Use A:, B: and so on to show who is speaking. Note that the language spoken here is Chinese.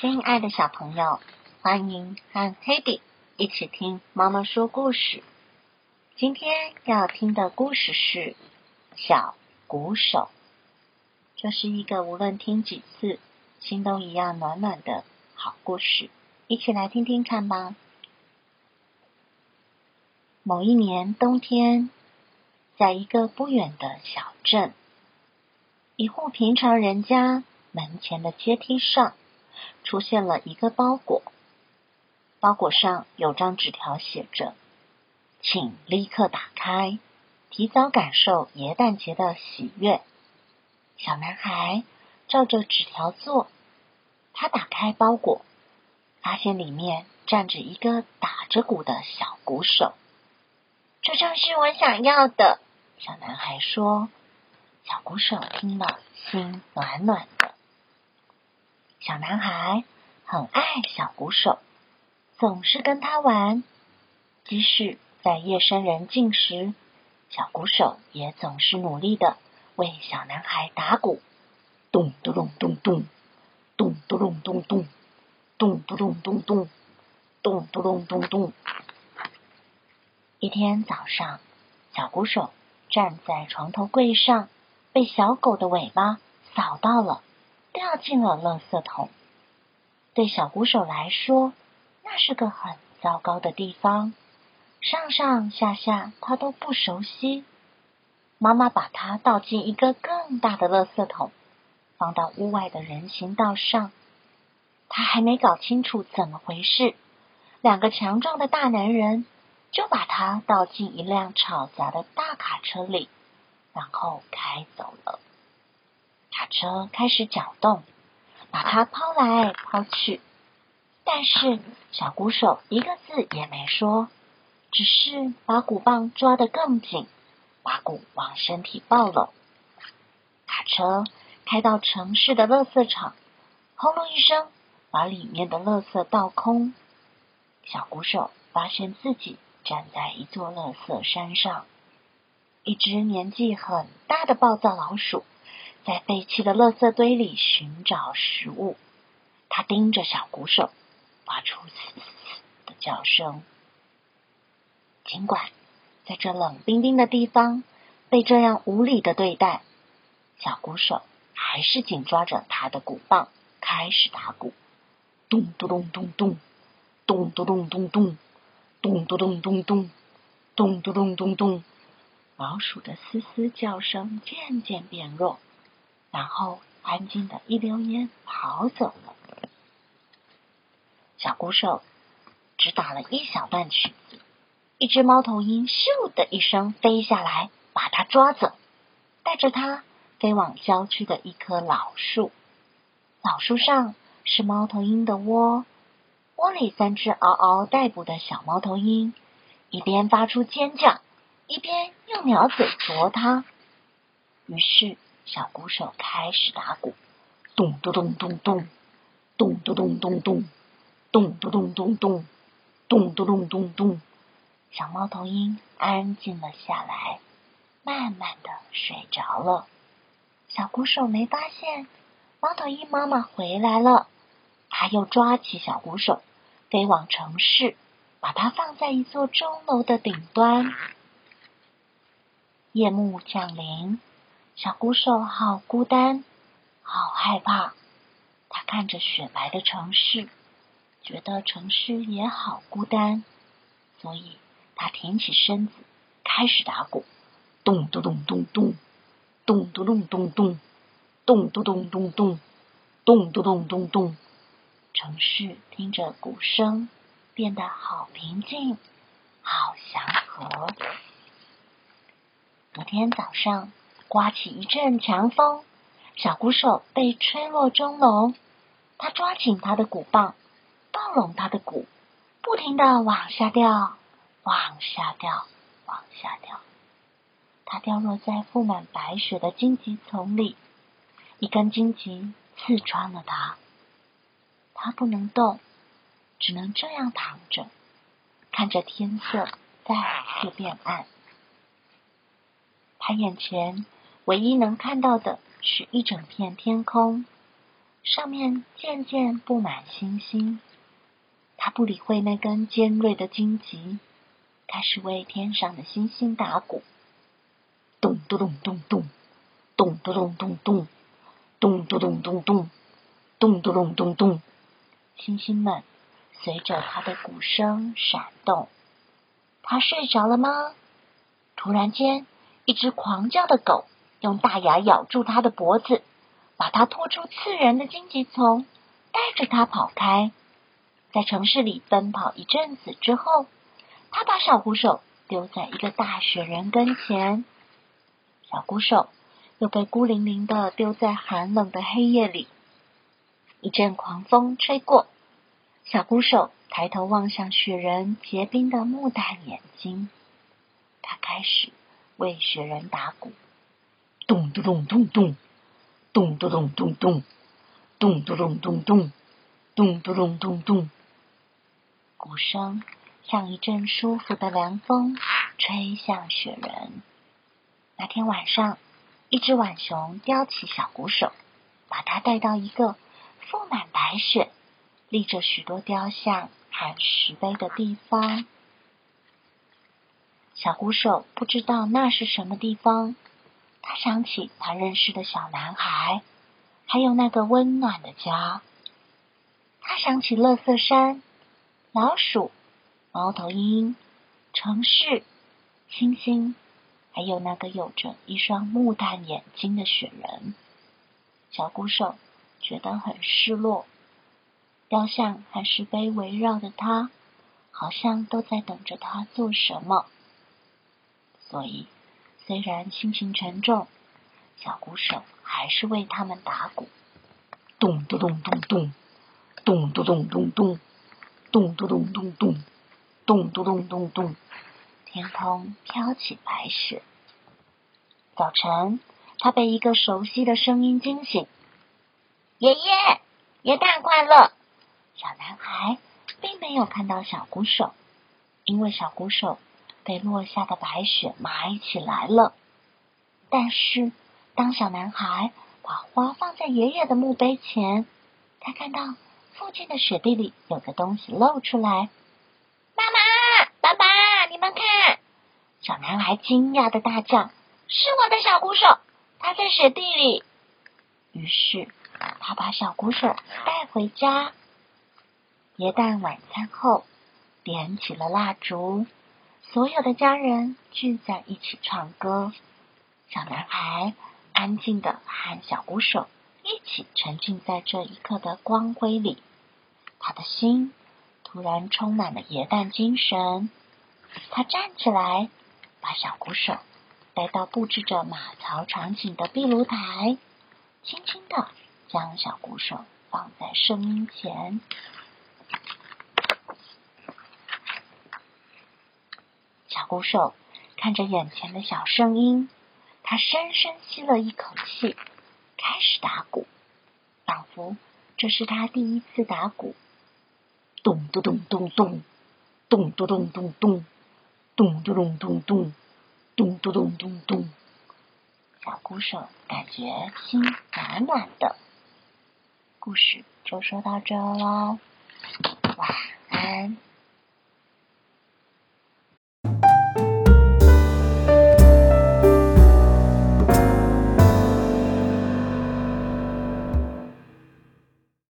A: 亲爱的小朋友，欢迎和 Hedy 一起听妈妈说故事。今天要听的故事是《小鼓手》，这是一个无论听几次，心都一样暖暖的好故事。一起来听听看吧。某一年冬天，在一个不远的小镇，一户平常人家门前的阶梯上。出现了一个包裹，包裹上有张纸条，写着：“请立刻打开，提早感受耶诞节的喜悦。”小男孩照着纸条做，他打开包裹，发现里面站着一个打着鼓的小鼓手。这正是我想要的，小男孩说。小鼓手听了，心暖暖。小男孩很爱小鼓手，总是跟他玩。即使在夜深人静时，小鼓手也总是努力的为小男孩打鼓。咚咚咚咚咚，咚咚咚咚咚，咚咚咚咚咚，咚咚咚咚咚。一天早上，小鼓手站在床头柜上，被小狗的尾巴扫到了。掉进了垃圾桶。对小鼓手来说，那是个很糟糕的地方，上上下下他都不熟悉。妈妈把它倒进一个更大的垃圾桶，放到屋外的人行道上。他还没搞清楚怎么回事，两个强壮的大男人就把它倒进一辆吵杂的大卡车里，然后开走了。卡车开始搅动，把它抛来抛去，但是小鼓手一个字也没说，只是把鼓棒抓得更紧，把鼓往身体抱拢。卡车开到城市的垃圾场，轰隆一声，把里面的垃圾倒空。小鼓手发现自己站在一座垃圾山上，一只年纪很大的暴躁老鼠。在废弃的垃圾堆里寻找食物，他盯着小鼓手，发出嘶嘶的叫声。尽管在这冷冰冰的地方被这样无理的对待，小鼓手还是紧抓着他的鼓棒，开始打鼓。咚咚咚咚咚，咚咚咚咚咚，咚咚咚咚咚，咚咚咚咚咚。老鼠的嘶嘶叫声渐渐变弱。然后安静的一溜烟跑走了。小鼓手只打了一小段曲子，一只猫头鹰咻的一声飞下来，把它抓走，带着它飞往郊区的一棵老树。老树上是猫头鹰的窝，窝里三只嗷嗷待哺的小猫头鹰，一边发出尖叫，一边用鸟嘴啄它。于是。小鼓手开始打鼓，咚咚咚咚咚，咚咚咚咚咚，咚咚咚咚咚，咚咚咚咚咚。小猫头鹰安静了下来，慢慢的睡着了。小鼓手没发现猫头鹰妈妈回来了，他又抓起小鼓手，飞往城市，把它放在一座钟楼的顶端。夜幕降临。小鼓手好孤单，好害怕。他看着雪白的城市，觉得城市也好孤单，所以他挺起身子，开始打鼓。咚咚咚咚咚，咚咚咚咚咚，咚咚咚咚咚，咚咚咚咚咚。城市听着鼓声，变得好平静，好祥和。昨天早上。刮起一阵强风，小鼓手被吹落钟楼。他抓紧他的鼓棒，抱拢他的鼓，不停的往下掉，往下掉，往下掉。他掉落在覆满白雪的荆棘丛里，一根荆棘刺穿了他。他不能动，只能这样躺着，看着天色再次变暗。他眼前。唯一能看到的是一整片天空，上面渐渐布满星星。他不理会那根尖锐的荆棘，开始为天上的星星打鼓。咚咚咚咚咚，咚咚咚咚咚，咚咚咚咚咚，咚咚咚咚咚。星星们随着他的鼓声闪动。他睡着了吗？突然间，一只狂叫的狗用大牙咬住他的脖子，把他拖出刺人的荆棘丛，带着他跑开。在城市里奔跑一阵子之后，他把小鼓手丢在一个大雪人跟前。小鼓手又被孤零零的丢在寒冷的黑夜里。一阵狂风吹过，小鼓手抬头望向雪人结冰的木蛋眼睛，他开始为雪人打鼓，咚咚咚咚咚，咚咚咚咚咚，咚咚咚咚咚，咚咚咚咚咚。鼓声像一阵舒服的凉风，吹向雪人。那天晚上，一只浣熊叼起小鼓手，把它带到一个覆满白雪、立着许多雕像和石碑的地方。小鼓手不知道那是什么地方，他想起他认识的小男孩，还有那个温暖的家。他想起乐色山。老鼠、猫头鹰、城市、星星，还有那个有着一双木炭眼睛的雪人，小鼓手觉得很失落。雕像和石碑围绕着他，好像都在等着他做什么。所以，虽然心情沉重，小鼓手还是为他们打鼓。咚咚咚咚咚，咚咚咚咚咚。咚咚咚咚咚，咚咚咚咚咚，天空飘起白雪。早晨，他被一个熟悉的声音惊醒：“爷爷，元旦快乐！”小男孩并没有看到小鼓手，因为小鼓手被落下的白雪埋起来了。但是，当小男孩把花放在爷爷的墓碑前，他看到。附近的雪地里有个东西露出来，妈妈、爸爸，你们看！小男孩惊讶的大叫：“是我的小鼓手，他在雪地里。”于是他把小鼓手带回家。元旦晚餐后，点起了蜡烛，所有的家人聚在一起唱歌。小男孩安静的和小鼓手一起沉浸在这一刻的光辉里。他的心突然充满了野诞精神。他站起来，把小鼓手带到布置着马槽场景的壁炉台，轻轻的将小鼓手放在声音前。鼓手看着眼前的小声音，他深深吸了一口气，开始打鼓，仿佛这是他第一次打鼓。咚咚咚咚咚，咚咚咚咚咚，咚咚咚咚咚，咚咚咚咚咚。小鼓手感觉心暖暖的。故事就说到这喽，晚安。